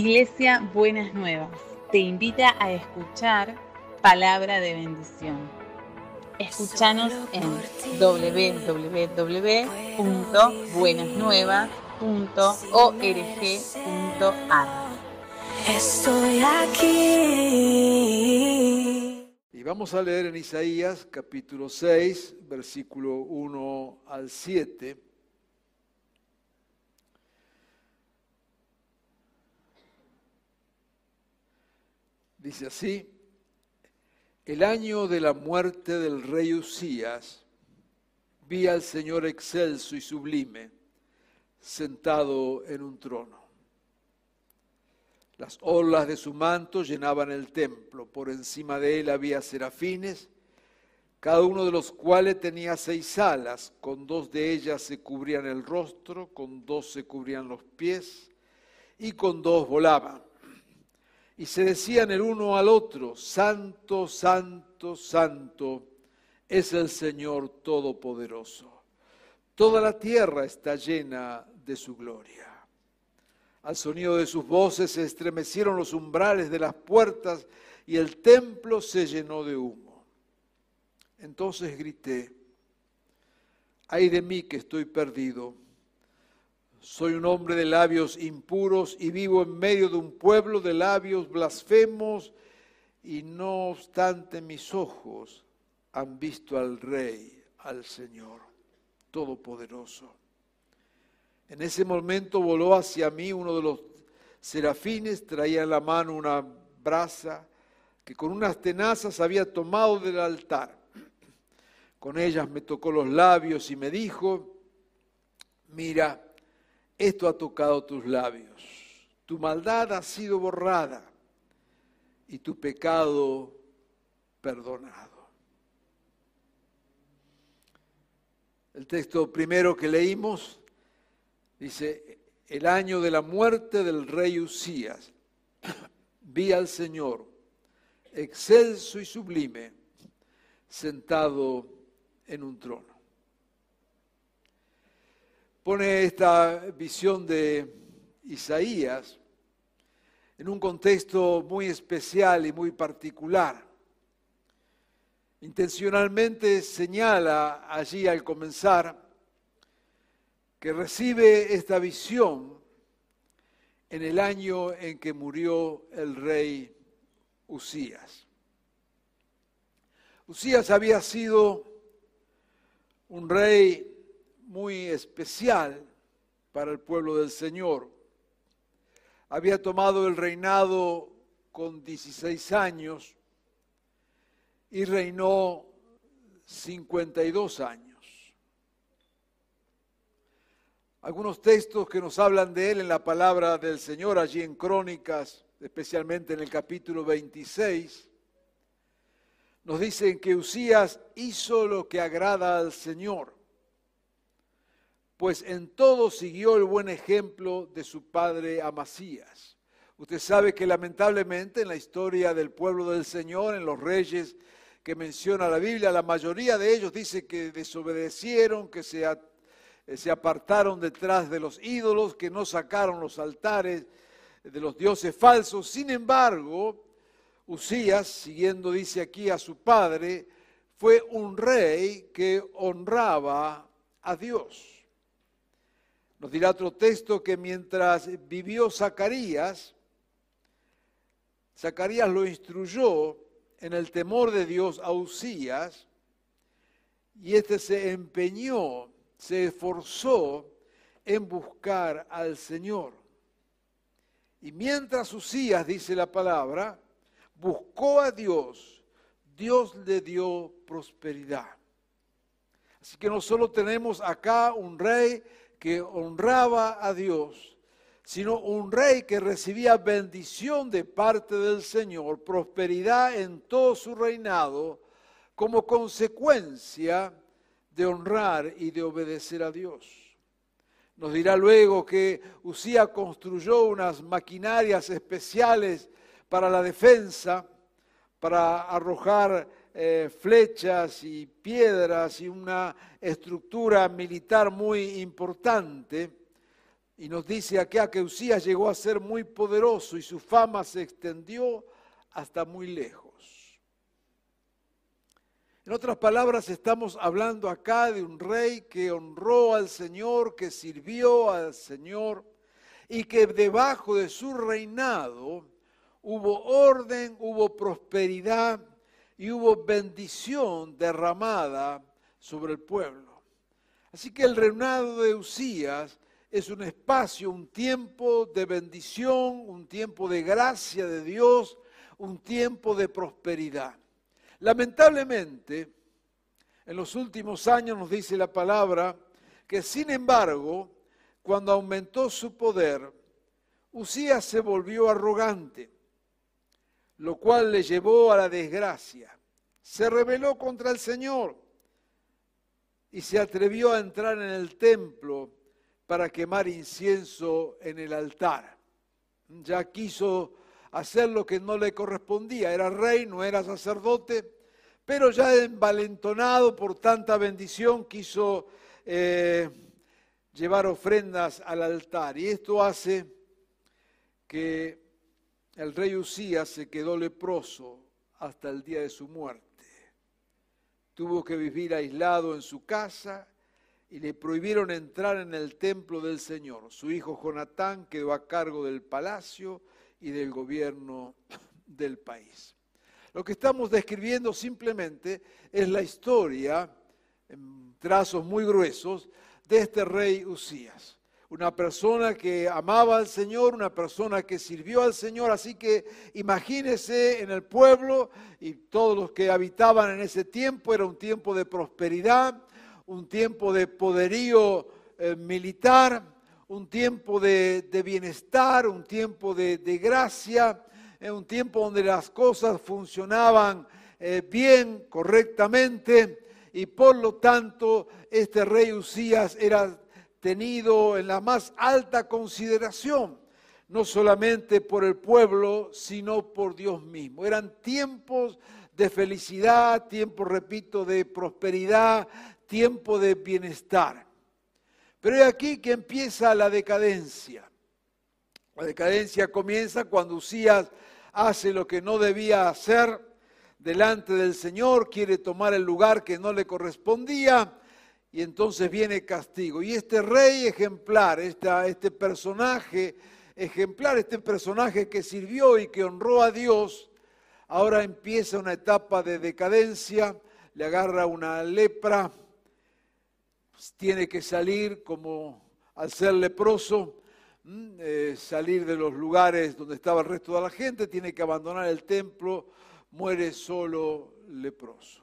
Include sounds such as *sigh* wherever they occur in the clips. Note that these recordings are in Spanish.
Iglesia Buenas Nuevas te invita a escuchar palabra de bendición. Escúchanos en www.buenasnuevas.org.ar. Estoy aquí. Y vamos a leer en Isaías capítulo 6, versículo 1 al 7. Dice así, el año de la muerte del rey Usías, vi al Señor excelso y sublime, sentado en un trono. Las olas de su manto llenaban el templo, por encima de él había serafines, cada uno de los cuales tenía seis alas, con dos de ellas se cubrían el rostro, con dos se cubrían los pies, y con dos volaban y se decían el uno al otro, Santo, Santo, Santo es el Señor Todopoderoso. Toda la tierra está llena de su gloria. Al sonido de sus voces se estremecieron los umbrales de las puertas y el templo se llenó de humo. Entonces grité, ay de mí que estoy perdido soy un hombre de labios impuros y vivo en medio de un pueblo de labios blasfemos y no obstante mis ojos han visto al Rey, al Señor Todopoderoso. En ese momento voló hacia mí uno de los serafines, traía en la mano una brasa que con unas tenazas había tomado del altar. Con ellas me tocó los labios y me dijo, mira, esto ha tocado tus labios. Tu maldad ha sido borrada y tu pecado perdonado. El texto primero que leímos dice, el año de la muerte del rey Usías, *clears throat* vi al Señor, excelso y sublime, sentado en un trono pone esta visión de Isaías en un contexto muy especial y muy particular. Intencionalmente señala allí al comenzar que recibe esta visión en el año en que murió el rey Usías. Usías había sido un rey muy especial para el pueblo del Señor. Había tomado el reinado con 16 años y reinó 52 años. Algunos textos que nos hablan de él en la palabra del Señor allí en Crónicas, especialmente en el capítulo 26, nos dicen que Usías hizo lo que agrada al Señor pues en todo siguió el buen ejemplo de su padre Amasías. Usted sabe que lamentablemente en la historia del pueblo del Señor, en los reyes que menciona la Biblia, la mayoría de ellos dice que desobedecieron, que se, eh, se apartaron detrás de los ídolos, que no sacaron los altares de los dioses falsos. Sin embargo, Usías, siguiendo dice aquí a su padre, fue un rey que honraba a Dios. Nos dirá otro texto que mientras vivió Zacarías, Zacarías lo instruyó en el temor de Dios a Usías, y éste se empeñó, se esforzó en buscar al Señor. Y mientras Usías, dice la palabra, buscó a Dios, Dios le dio prosperidad. Así que no solo tenemos acá un rey que honraba a Dios, sino un rey que recibía bendición de parte del Señor, prosperidad en todo su reinado, como consecuencia de honrar y de obedecer a Dios. Nos dirá luego que Usía construyó unas maquinarias especiales para la defensa, para arrojar eh, flechas y piedras y una estructura militar muy importante. Y nos dice acá que Usías llegó a ser muy poderoso y su fama se extendió hasta muy lejos. En otras palabras, estamos hablando acá de un rey que honró al Señor, que sirvió al Señor y que debajo de su reinado hubo orden, hubo prosperidad y hubo bendición derramada sobre el pueblo. Así que el reinado de Usías es un espacio, un tiempo de bendición, un tiempo de gracia de Dios, un tiempo de prosperidad. Lamentablemente, en los últimos años nos dice la palabra que sin embargo, cuando aumentó su poder, Usías se volvió arrogante, lo cual le llevó a la desgracia. Se rebeló contra el Señor y se atrevió a entrar en el templo para quemar incienso en el altar. Ya quiso hacer lo que no le correspondía. Era rey, no era sacerdote, pero ya envalentonado por tanta bendición quiso eh, llevar ofrendas al altar. Y esto hace que el rey Usías se quedó leproso hasta el día de su muerte. Tuvo que vivir aislado en su casa y le prohibieron entrar en el templo del Señor. Su hijo Jonatán quedó a cargo del palacio y del gobierno *clears throat* del país. Lo que estamos describiendo simplemente es la historia, en trazos muy gruesos, de este rey Usías. Una persona que amaba al Señor, una persona que sirvió al Señor. Así que imagínese en el pueblo y todos los que habitaban en ese tiempo, era un tiempo de prosperidad, un tiempo de poderío eh, militar, un tiempo de, bienestar, un tiempo de, gracia, eh, un tiempo donde las cosas funcionaban eh, bien, correctamente, y por lo tanto este rey Usías era tenido en la más alta consideración, no solamente por el pueblo, sino por Dios mismo. Eran tiempos de felicidad, tiempos, repito, de prosperidad, tiempo de bienestar. Pero es aquí que empieza la decadencia. La decadencia comienza cuando Usías hace lo que no debía hacer delante del Señor, quiere tomar el lugar que no le correspondía y entonces viene castigo. Y este rey ejemplar, este personaje ejemplar, este personaje que sirvió y que honró a Dios, ahora empieza una etapa de decadencia, le agarra una lepra, tiene que salir como al ser leproso, eh, salir de los lugares donde estaba el resto de la gente, tiene que abandonar el templo, muere solo leproso.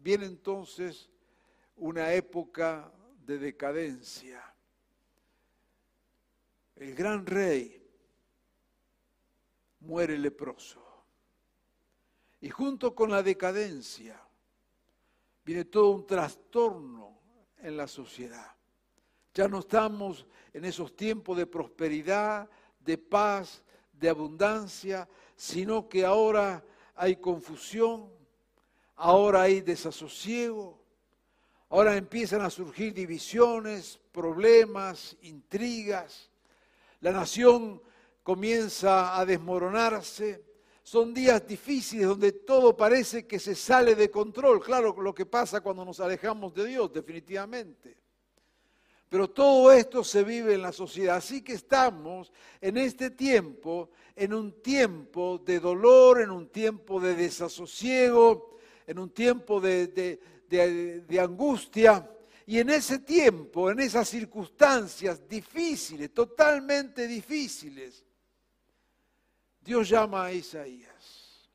Viene entonces una época de decadencia. El gran rey muere leproso. Y junto con la decadencia viene todo un trastorno en la sociedad. Ya no estamos en esos tiempos de prosperidad, de paz, de abundancia, sino que ahora hay confusión, ahora hay desasosiego, ahora empiezan a surgir divisiones, problemas, intrigas, la nación comienza a desmoronarse, son días difíciles donde todo parece que se sale de control. Claro, lo que pasa cuando nos alejamos de Dios, definitivamente. Pero todo esto se vive en la sociedad. Así que estamos en este tiempo, en un tiempo de dolor, en un tiempo de desasosiego, en un tiempo de, angustia. Y en ese tiempo, en esas circunstancias difíciles, totalmente difíciles, Dios llama a Isaías.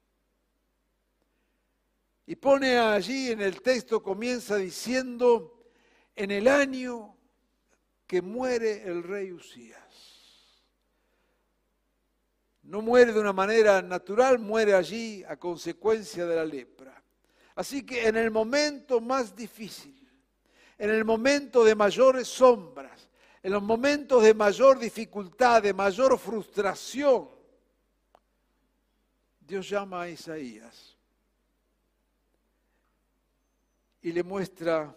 Y pone allí en el texto, comienza diciendo, en el año que muere el rey Usías. No muere de una manera natural, muere allí a consecuencia de la lepra. Así que en el momento más difícil, en el momento de mayores sombras, en los momentos de mayor dificultad, de mayor frustración, Dios llama a Isaías y le muestra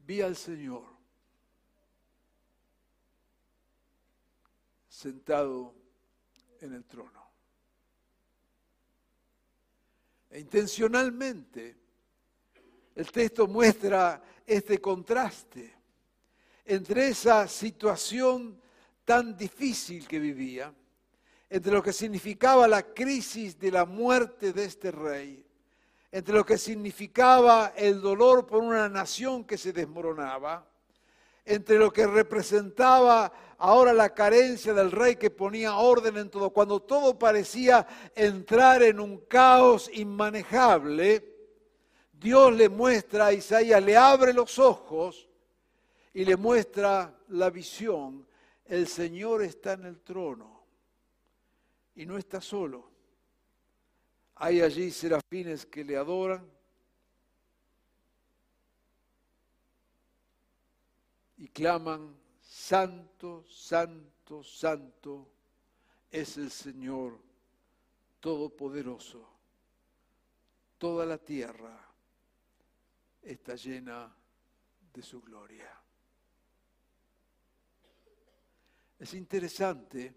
vi al Señor sentado en el trono. E intencionalmente el texto muestra este contraste entre esa situación tan difícil que vivía, entre lo que significaba la crisis de la muerte de este rey, entre lo que significaba el dolor por una nación que se desmoronaba, entre lo que representaba ahora la carencia del rey que ponía orden en todo, cuando todo parecía entrar en un caos inmanejable, Dios le muestra a Isaías, le abre los ojos y le muestra la visión. El Señor está en el trono y no está solo. Hay allí serafines que le adoran. Y claman, Santo, Santo, Santo es el Señor Todopoderoso. Toda la tierra está llena de su gloria. Es interesante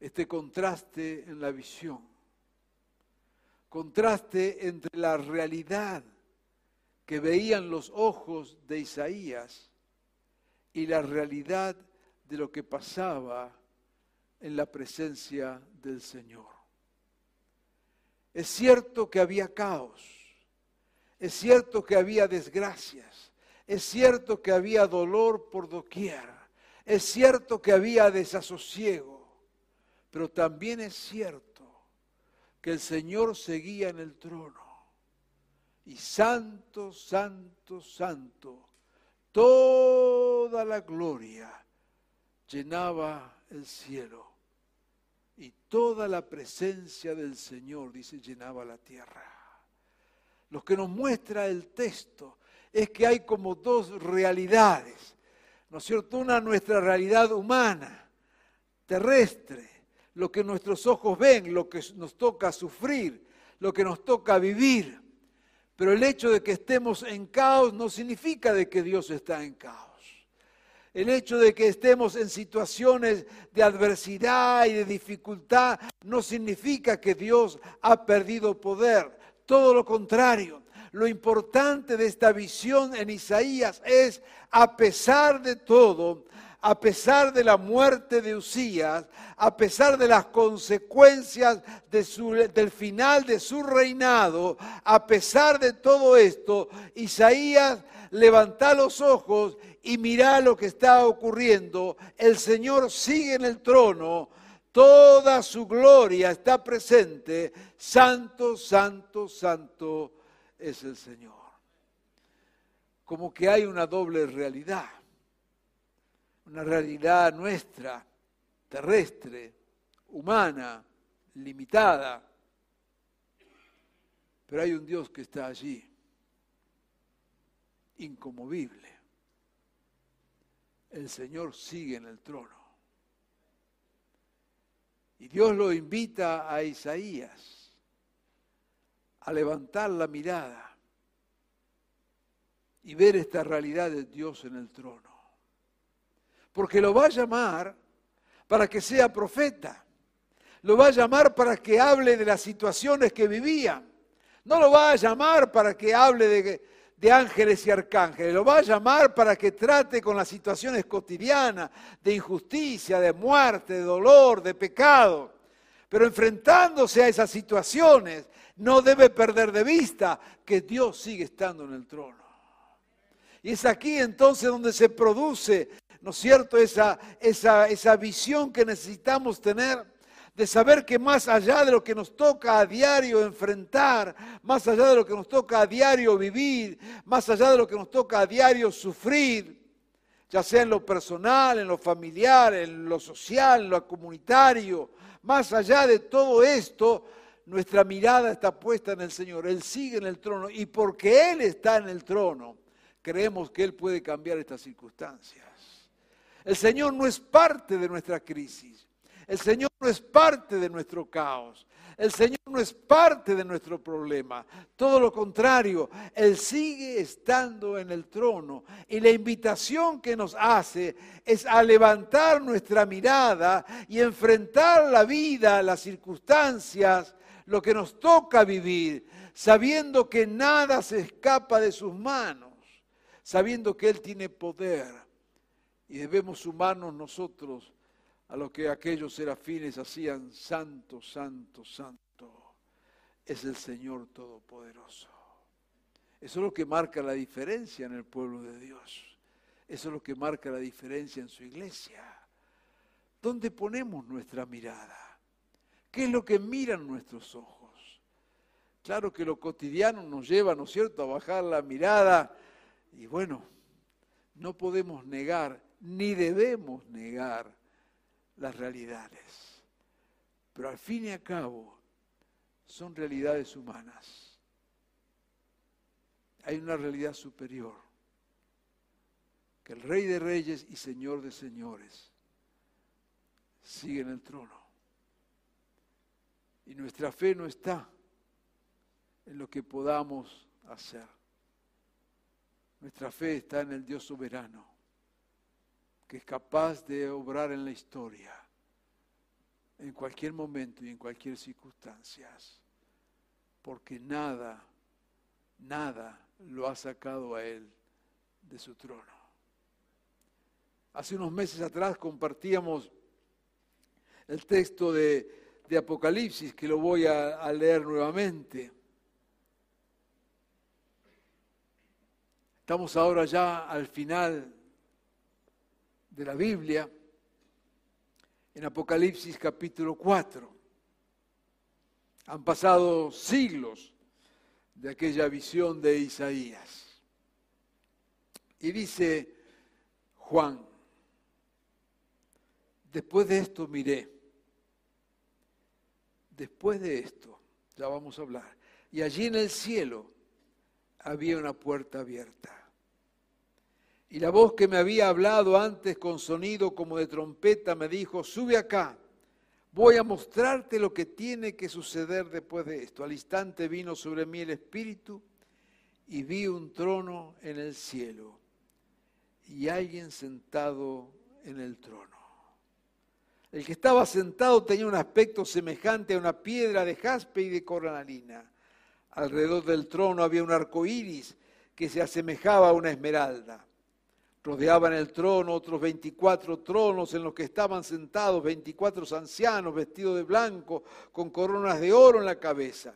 este contraste en la visión contraste entre la realidad que veían los ojos de Isaías y la realidad de lo que pasaba en la presencia del Señor. Es cierto que había caos, es cierto que había desgracias, es cierto que había dolor por doquier, es cierto que había desasosiego, pero también es cierto que el Señor seguía en el trono. Y santo, santo, santo, toda la gloria llenaba el cielo. Y toda la presencia del Señor, dice, llenaba la tierra. Lo que nos muestra el texto es que hay como dos realidades, ¿no es cierto? Una nuestra realidad humana, terrestre, lo que nuestros ojos ven, lo que nos toca sufrir, lo que nos toca vivir. Pero el hecho de que estemos en caos no significa de que Dios está en caos. El hecho de que estemos en situaciones de adversidad y de dificultad no significa que Dios ha perdido poder. Todo lo contrario. Lo importante de esta visión en Isaías es, a pesar de todo, a pesar de la muerte de Usías, a pesar de las consecuencias del final de su reinado, a pesar de todo esto, Isaías levanta los ojos y mira lo que está ocurriendo. El Señor sigue en el trono, toda su gloria está presente. Santo, santo, santo es el Señor. Como que hay una doble realidad una realidad nuestra, terrestre, humana, limitada. Pero hay un Dios que está allí, incomovible. El Señor sigue en el trono. Y Dios lo invita a Isaías a levantar la mirada y ver esta realidad de Dios en el trono porque lo va a llamar para que sea profeta. Lo va a llamar para que hable de las situaciones que vivía. No lo va a llamar para que hable de, ángeles y arcángeles. Lo va a llamar para que trate con las situaciones cotidianas de injusticia, de muerte, de dolor, de pecado. Pero enfrentándose a esas situaciones, no debe perder de vista que Dios sigue estando en el trono. Y es aquí entonces donde se produce ¿no es cierto? Esa, esa, esa visión que necesitamos tener de saber que más allá de lo que nos toca a diario enfrentar, más allá de lo que nos toca a diario vivir, más allá de lo que nos toca a diario sufrir, ya sea en lo personal, en lo familiar, en lo social, en lo comunitario, más allá de todo esto, nuestra mirada está puesta en el Señor. Él sigue en el trono y porque Él está en el trono, creemos que Él puede cambiar estas circunstancias. El Señor no es parte de nuestra crisis. El Señor no es parte de nuestro caos. El Señor no es parte de nuestro problema. Todo lo contrario, Él sigue estando en el trono. Y la invitación que nos hace es a levantar nuestra mirada y enfrentar la vida, las circunstancias, lo que nos toca vivir, sabiendo que nada se escapa de sus manos, sabiendo que Él tiene poder. Y debemos sumarnos nosotros a lo que aquellos serafines hacían, santo, santo, santo, es el Señor Todopoderoso. Eso es lo que marca la diferencia en el pueblo de Dios. Eso es lo que marca la diferencia en su iglesia. ¿Dónde ponemos nuestra mirada? ¿Qué es lo que miran nuestros ojos? Claro que lo cotidiano nos lleva, ¿no es cierto?, a bajar la mirada y bueno, no podemos negar, ni debemos negar las realidades. Pero al fin y al cabo son realidades humanas. Hay una realidad superior, que el Rey de Reyes y Señor de Señores sigue en el trono. Y nuestra fe no está en lo que podamos hacer. Nuestra fe está en el Dios soberano que es capaz de obrar en la historia, en cualquier momento y en cualquier circunstancia, porque nada, nada lo ha sacado a él de su trono. Hace unos meses atrás compartíamos el texto de, Apocalipsis, que lo voy a, a leer nuevamente. Estamos ahora ya al final de la Biblia, en Apocalipsis capítulo 4. Han pasado siglos de aquella visión de Isaías. Y dice Juan, después de esto miré, después de esto, ya vamos a hablar, y allí en el cielo había una puerta abierta y la voz que me había hablado antes con sonido como de trompeta me dijo, sube acá, voy a mostrarte lo que tiene que suceder después de esto. Al instante vino sobre mí el Espíritu y vi un trono en el cielo y alguien sentado en el trono. El que estaba sentado tenía un aspecto semejante a una piedra de jaspe y de cornalina. Alrededor del trono había un arco iris que se asemejaba a una esmeralda. Rodeaban el trono otros 24 tronos en los que estaban sentados 24 ancianos vestidos de blanco con coronas de oro en la cabeza.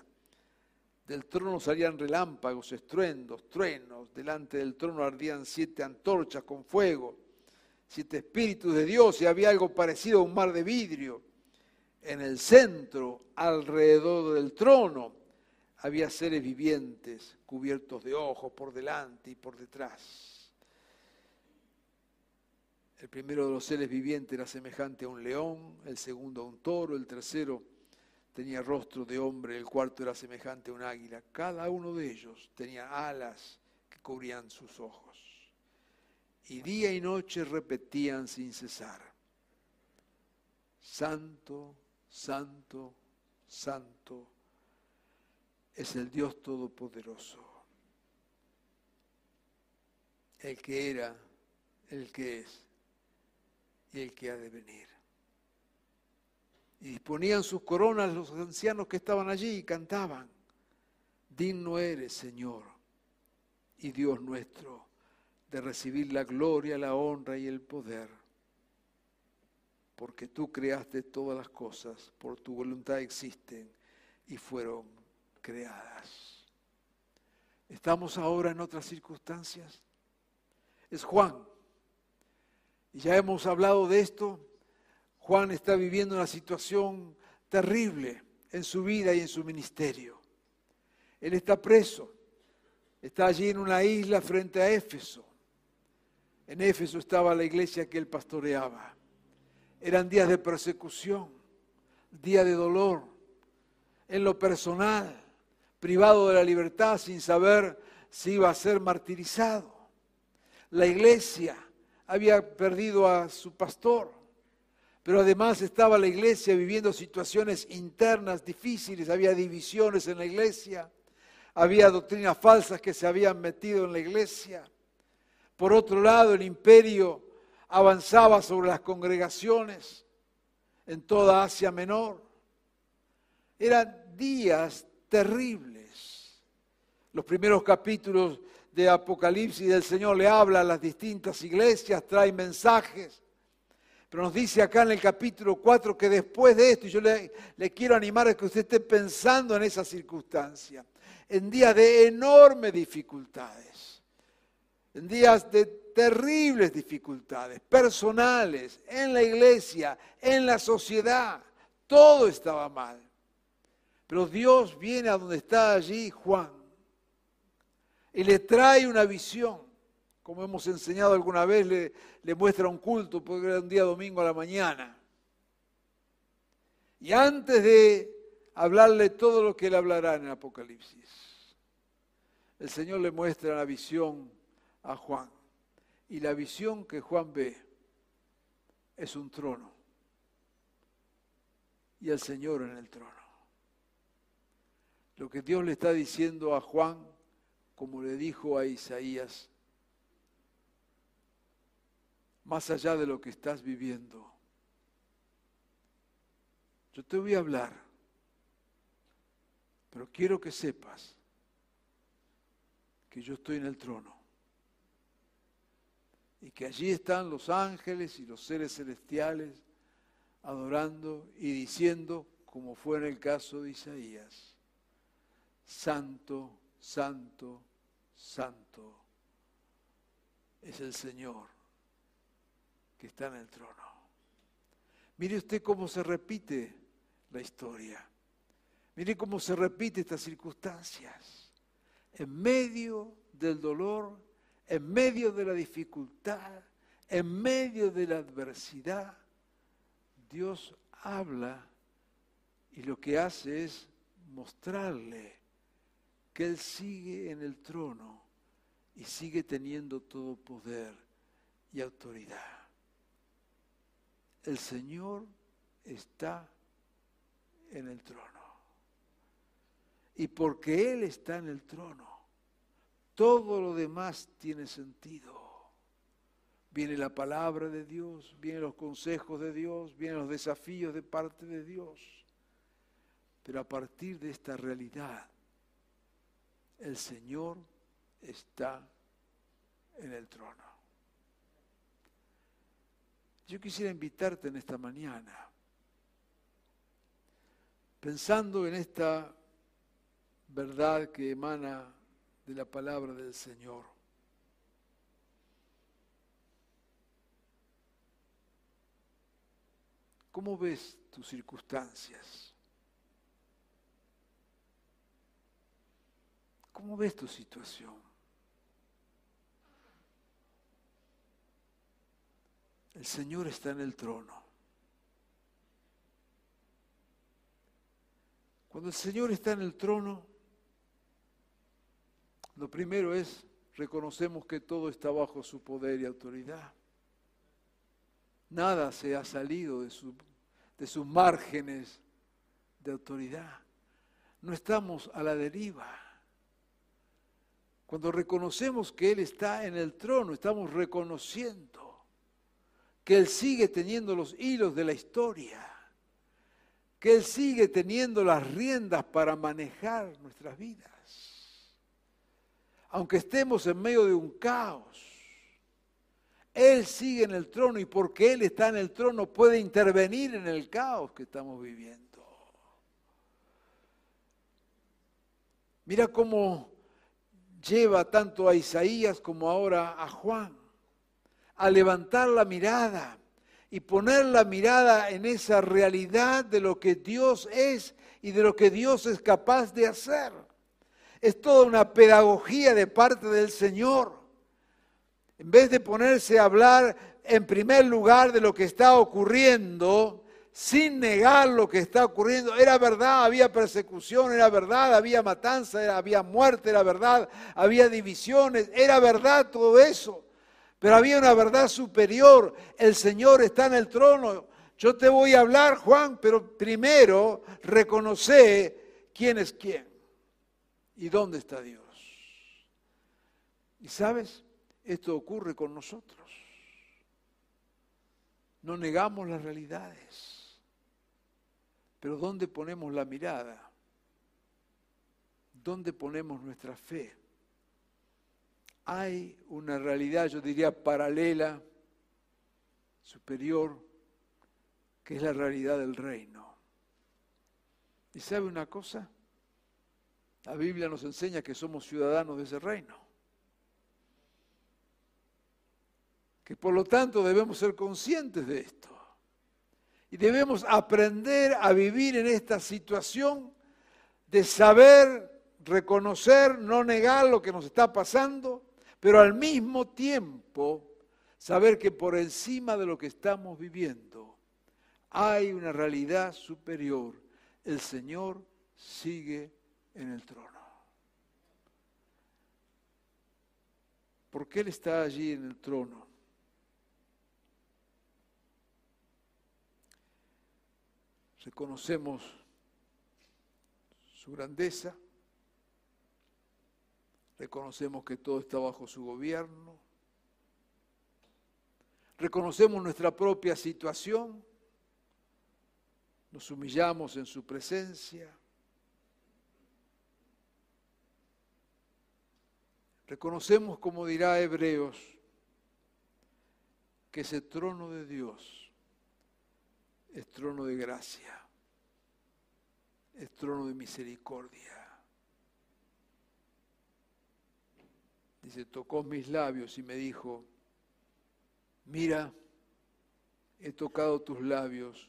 Del trono salían relámpagos, estruendos, truenos. Delante del trono ardían siete antorchas con fuego, siete espíritus de Dios y había algo parecido a un mar de vidrio. En el centro, alrededor del trono, había seres vivientes cubiertos de ojos por delante y por detrás. El primero de los seres vivientes era semejante a un león, el segundo a un toro, el tercero tenía rostro de hombre, el cuarto era semejante a un águila. Cada uno de ellos tenía alas que cubrían sus ojos. Y día y noche repetían sin cesar, Santo, Santo, Santo es el Dios Todopoderoso, el que era, el que es y el que ha de venir. Y disponían sus coronas los ancianos que estaban allí y cantaban, digno eres, Señor, y Dios nuestro, de recibir la gloria, la honra y el poder, porque tú creaste todas las cosas, por tu voluntad existen y fueron creadas. Estamos ahora en otras circunstancias. Es Juan ya hemos hablado de esto. Juan está viviendo una situación terrible en su vida y en su ministerio. Él está preso. Está allí en una isla frente a Éfeso. En Éfeso estaba la iglesia que él pastoreaba. Eran días de persecución, días de dolor. En lo personal, privado de la libertad sin saber si iba a ser martirizado. La iglesia había perdido a su pastor. Pero además estaba la iglesia viviendo situaciones internas difíciles, había divisiones en la iglesia, había doctrinas falsas que se habían metido en la iglesia. Por otro lado, el imperio avanzaba sobre las congregaciones en toda Asia Menor. Eran días terribles. Los primeros capítulos de Apocalipsis del Señor le habla a las distintas iglesias, trae mensajes. Pero nos dice acá en el capítulo 4 que después de esto, y yo le, le, quiero animar a que usted esté pensando en esa circunstancia, en días de enormes dificultades, en días de terribles dificultades personales, en la iglesia, en la sociedad, todo estaba mal. Pero Dios viene a donde está allí Juan y le trae una visión como hemos enseñado alguna vez, le, muestra un culto, porque era un día domingo a la mañana. Y antes de hablarle todo lo que él hablará en el Apocalipsis, el Señor le muestra la visión a Juan. Y la visión que Juan ve es un trono. Y el Señor en el trono. Lo que Dios le está diciendo a Juan, como le dijo a Isaías, más allá de lo que estás viviendo. Yo te voy a hablar, pero quiero que sepas que yo estoy en el trono y que allí están los ángeles y los seres celestiales adorando y diciendo, como fue en el caso de Isaías, Santo, Santo, Santo es el Señor que está en el trono. Mire usted cómo se repite la historia. Mire cómo se repite estas circunstancias. En medio del dolor, en medio de la dificultad, en medio de la adversidad, Dios habla y lo que hace es mostrarle que Él sigue en el trono y sigue teniendo todo poder y autoridad el Señor está en el trono. Y porque Él está en el trono, todo lo demás tiene sentido. Viene la palabra de Dios, vienen los consejos de Dios, vienen los desafíos de parte de Dios. Pero a partir de esta realidad, el Señor está en el trono. Yo quisiera invitarte en esta mañana, pensando en esta verdad que emana de la palabra del Señor. ¿Cómo ves tus circunstancias? ¿Cómo ves tu situación? El Señor está en el trono. Cuando el Señor está en el trono, lo primero es reconocemos que todo está bajo su poder y autoridad. Nada se ha salido de, de sus márgenes de autoridad. No estamos a la deriva. Cuando reconocemos que Él está en el trono, estamos reconociendo que Él sigue teniendo los hilos de la historia, que Él sigue teniendo las riendas para manejar nuestras vidas. Aunque estemos en medio de un caos, Él sigue en el trono y porque Él está en el trono puede intervenir en el caos que estamos viviendo. Mira cómo lleva tanto a Isaías como ahora a Juan a levantar la mirada y poner la mirada en esa realidad de lo que Dios es y de lo que Dios es capaz de hacer. Es toda una pedagogía de parte del Señor. En vez de ponerse a hablar en primer lugar de lo que está ocurriendo, sin negar lo que está ocurriendo. Era verdad, había persecución, era verdad, había matanza, había muerte, era verdad, había divisiones, era verdad todo eso. Pero había una verdad superior. El Señor está en el trono. Yo te voy a hablar, Juan, pero primero reconoce quién es quién y dónde está Dios. Y sabes, esto ocurre con nosotros. No negamos las realidades, pero ¿dónde ponemos la mirada? ¿Dónde ponemos nuestra fe? Hay una realidad, yo diría, paralela, superior, que es la realidad del reino. ¿Y sabe una cosa? La Biblia nos enseña que somos ciudadanos de ese reino. Que por lo tanto debemos ser conscientes de esto. Y debemos aprender a vivir en esta situación de saber, reconocer, no negar lo que nos está pasando, pero al mismo tiempo saber que por encima de lo que estamos viviendo hay una realidad superior. El Señor sigue en el trono. ¿Por qué Él está allí en el trono? Reconocemos su grandeza, reconocemos que todo está bajo su gobierno, reconocemos nuestra propia situación, nos humillamos en su presencia, reconocemos, como dirá Hebreos, que ese trono de Dios es trono de gracia, es trono de misericordia. Dice, tocó mis labios y me dijo, mira, he tocado tus labios,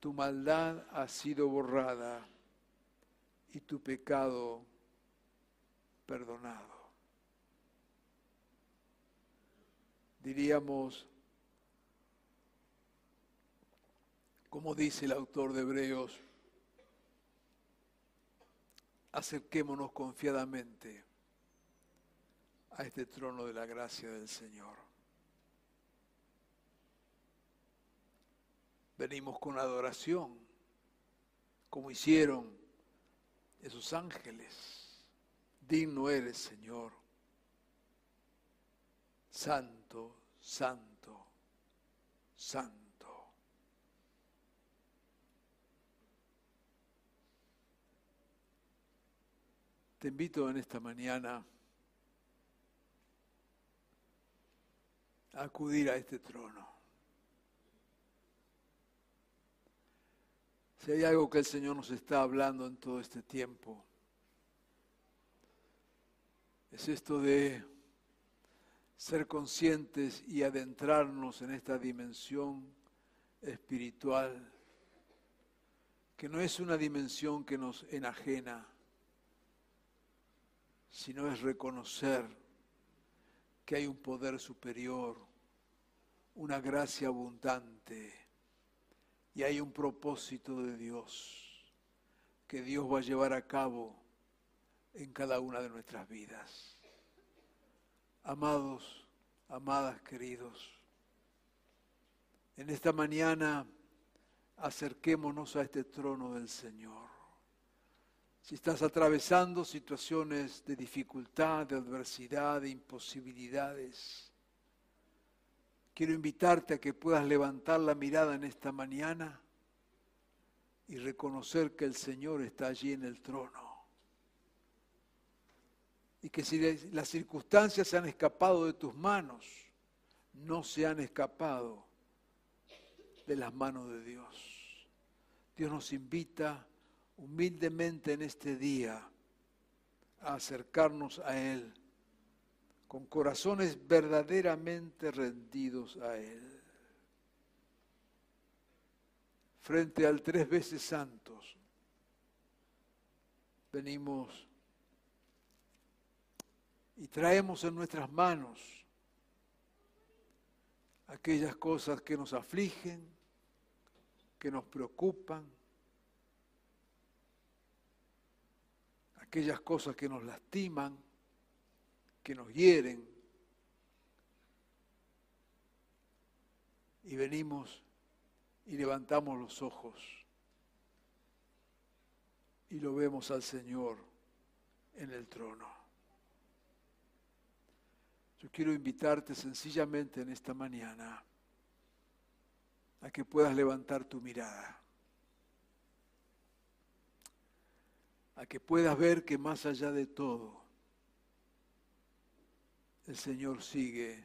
tu maldad ha sido borrada y tu pecado perdonado. Diríamos, como dice el autor de Hebreos, acerquémonos confiadamente a este trono de la gracia del Señor. Venimos con adoración, como hicieron esos ángeles. Digno eres, Señor. Santo, santo, santo. Te invito en esta mañana a acudir a este trono. Si hay algo que el Señor nos está hablando en todo este tiempo, es esto de ser conscientes y adentrarnos en esta dimensión espiritual, que no es una dimensión que nos enajena, sino es reconocer que hay un poder superior, una gracia abundante y hay un propósito de Dios que Dios va a llevar a cabo en cada una de nuestras vidas. Amados, amadas, queridos, en esta mañana acerquémonos a este trono del Señor si estás atravesando situaciones de dificultad, de adversidad, de imposibilidades, quiero invitarte a que puedas levantar la mirada en esta mañana y reconocer que el Señor está allí en el trono. Y que si las circunstancias se han escapado de tus manos, no se han escapado de las manos de Dios. Dios nos invita humildemente en este día a acercarnos a Él con corazones verdaderamente rendidos a Él. Frente al tres veces santos, venimos y traemos en nuestras manos aquellas cosas que nos afligen, que nos preocupan, aquellas cosas que nos lastiman, que nos hieren. Y venimos y levantamos los ojos y lo vemos al Señor en el trono. Yo quiero invitarte sencillamente en esta mañana a que puedas levantar tu mirada, a que puedas ver que más allá de todo, el Señor sigue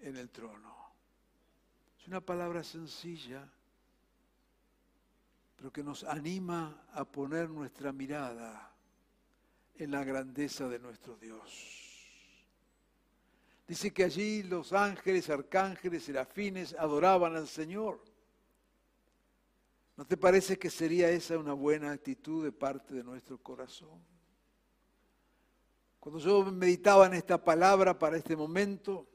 en el trono. Es una palabra sencilla, pero que nos anima a poner nuestra mirada en la grandeza de nuestro Dios. Dice que allí los ángeles, arcángeles, serafines adoraban al Señor. ¿No te parece que sería esa una buena actitud de parte de nuestro corazón? Cuando yo meditaba en esta palabra para este momento,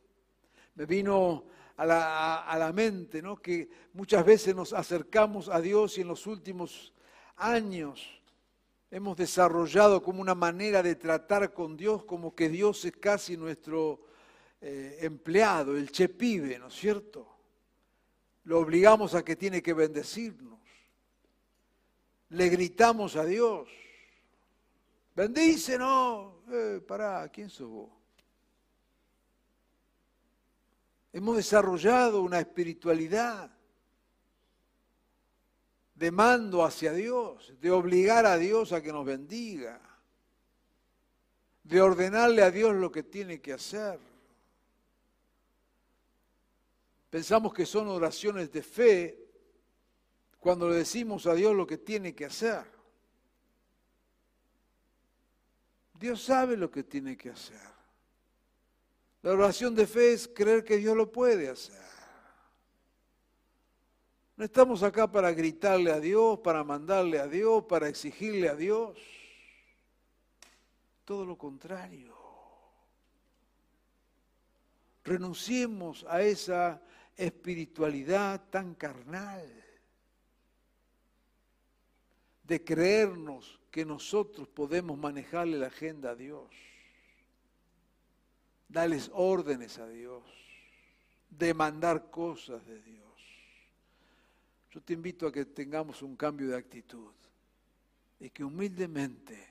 me vino a la, mente ¿no? que muchas veces nos acercamos a Dios y en los últimos años hemos desarrollado como una manera de tratar con Dios, como que Dios es casi nuestro eh, empleado, el chepibe, ¿no es cierto? Lo obligamos a que tiene que bendecirnos. Le gritamos a Dios. Bendice, no. Eh, pará, ¿quién sos vos? Hemos desarrollado una espiritualidad de mando hacia Dios, de obligar a Dios a que nos bendiga, de ordenarle a Dios lo que tiene que hacer. Pensamos que son oraciones de fe cuando le decimos a Dios lo que tiene que hacer. Dios sabe lo que tiene que hacer. La oración de fe es creer que Dios lo puede hacer. No estamos acá para gritarle a Dios, para mandarle a Dios, para exigirle a Dios. Todo lo contrario. Renunciemos a esa espiritualidad tan carnal de creernos que nosotros podemos manejarle la agenda a Dios, darles órdenes a Dios, demandar cosas de Dios. Yo te invito a que tengamos un cambio de actitud y que humildemente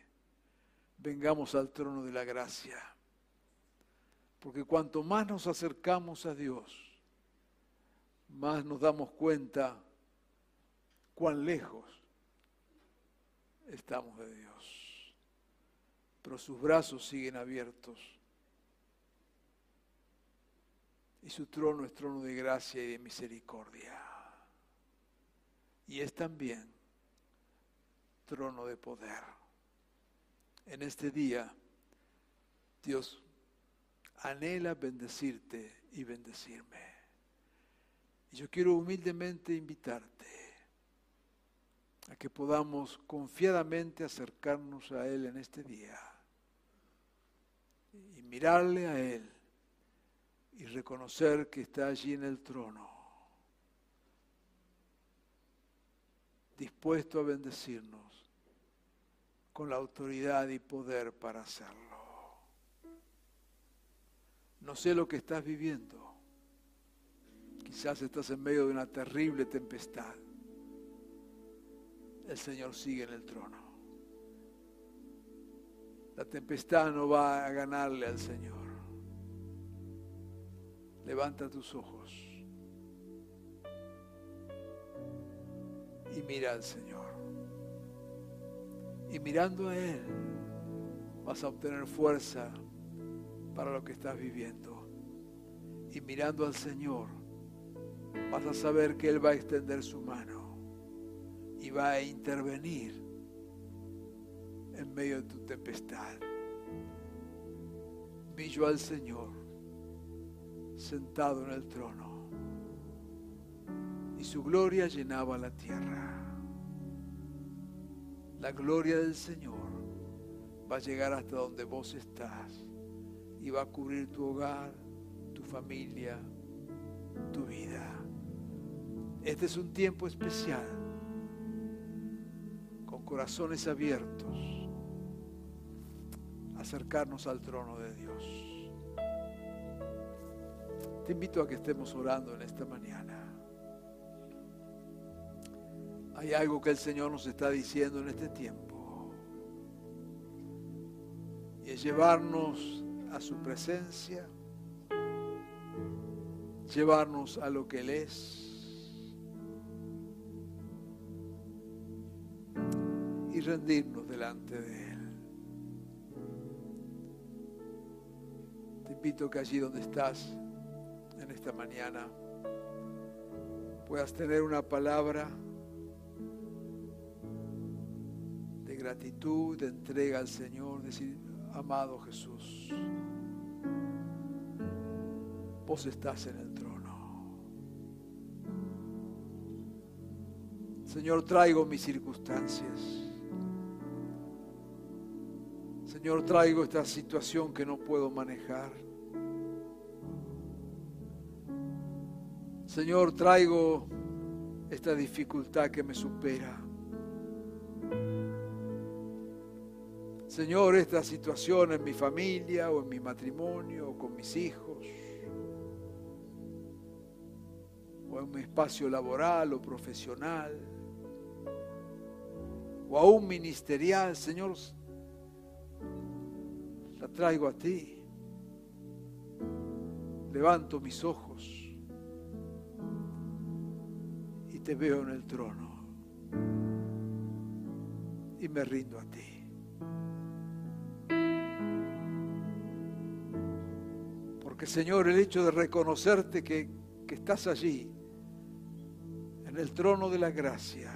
vengamos al trono de la gracia. Porque cuanto más nos acercamos a Dios, más nos damos cuenta cuán lejos estamos de Dios. Pero sus brazos siguen abiertos. Y su trono es trono de gracia y de misericordia. Y es también trono de poder. En este día, Dios anhela bendecirte y bendecirme. Y yo quiero humildemente invitarte a que podamos confiadamente acercarnos a Él en este día y mirarle a Él y reconocer que está allí en el trono, dispuesto a bendecirnos con la autoridad y poder para hacerlo. No sé lo que estás viviendo. Quizás estás en medio de una terrible tempestad el Señor sigue en el trono. La tempestad no va a ganarle al Señor. Levanta tus ojos y mira al Señor. Y mirando a Él vas a obtener fuerza para lo que estás viviendo. Y mirando al Señor vas a saber que Él va a extender su mano y va a intervenir en medio de tu tempestad. Vi yo al Señor sentado en el trono y su gloria llenaba la tierra. La gloria del Señor va a llegar hasta donde vos estás y va a cubrir tu hogar, tu familia, tu vida. Este es un tiempo especial corazones abiertos, acercarnos al trono de Dios. Te invito a que estemos orando en esta mañana. Hay algo que el Señor nos está diciendo en este tiempo. Y es llevarnos a su presencia, llevarnos a lo que Él es. Rendirnos delante de Él. Te invito que allí donde estás, en esta mañana, puedas tener una palabra de gratitud, de entrega al Señor, decir, amado Jesús, vos estás en el trono. Señor, traigo mis circunstancias. Señor, traigo esta situación que no puedo manejar. Señor, traigo esta dificultad que me supera. Señor, esta situación en mi familia o en mi matrimonio o con mis hijos o en mi espacio laboral o profesional o aún ministerial, Señor, traigo a ti. Levanto mis ojos y te veo en el trono y me rindo a ti. Porque Señor, el hecho de reconocerte que, que estás allí, en el trono de la gracia,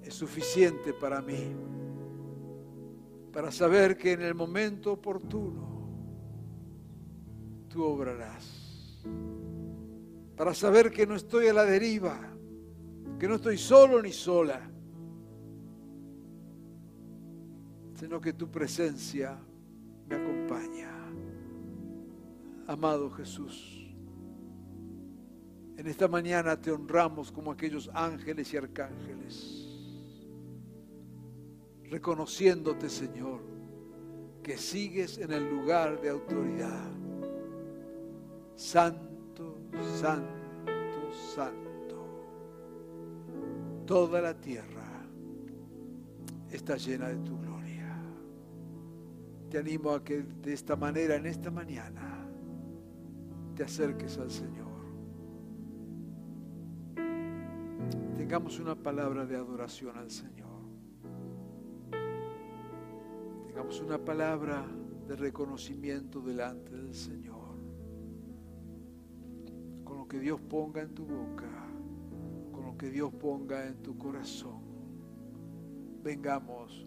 es suficiente para mí, para saber que en el momento oportuno tú obrarás, para saber que no estoy a la deriva, que no estoy solo ni sola, sino que tu presencia me acompaña. Amado Jesús, en esta mañana te honramos como aquellos ángeles y arcángeles reconociéndote, Señor, que sigues en el lugar de autoridad. Santo, santo, santo. Toda la tierra está llena de tu gloria. Te animo a que de esta manera, en esta mañana, te acerques al Señor. Tengamos una palabra de adoración al Señor. Tengamos una palabra de reconocimiento delante del Señor. Con lo que Dios ponga en tu boca, con lo que Dios ponga en tu corazón, vengamos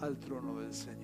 al trono del Señor.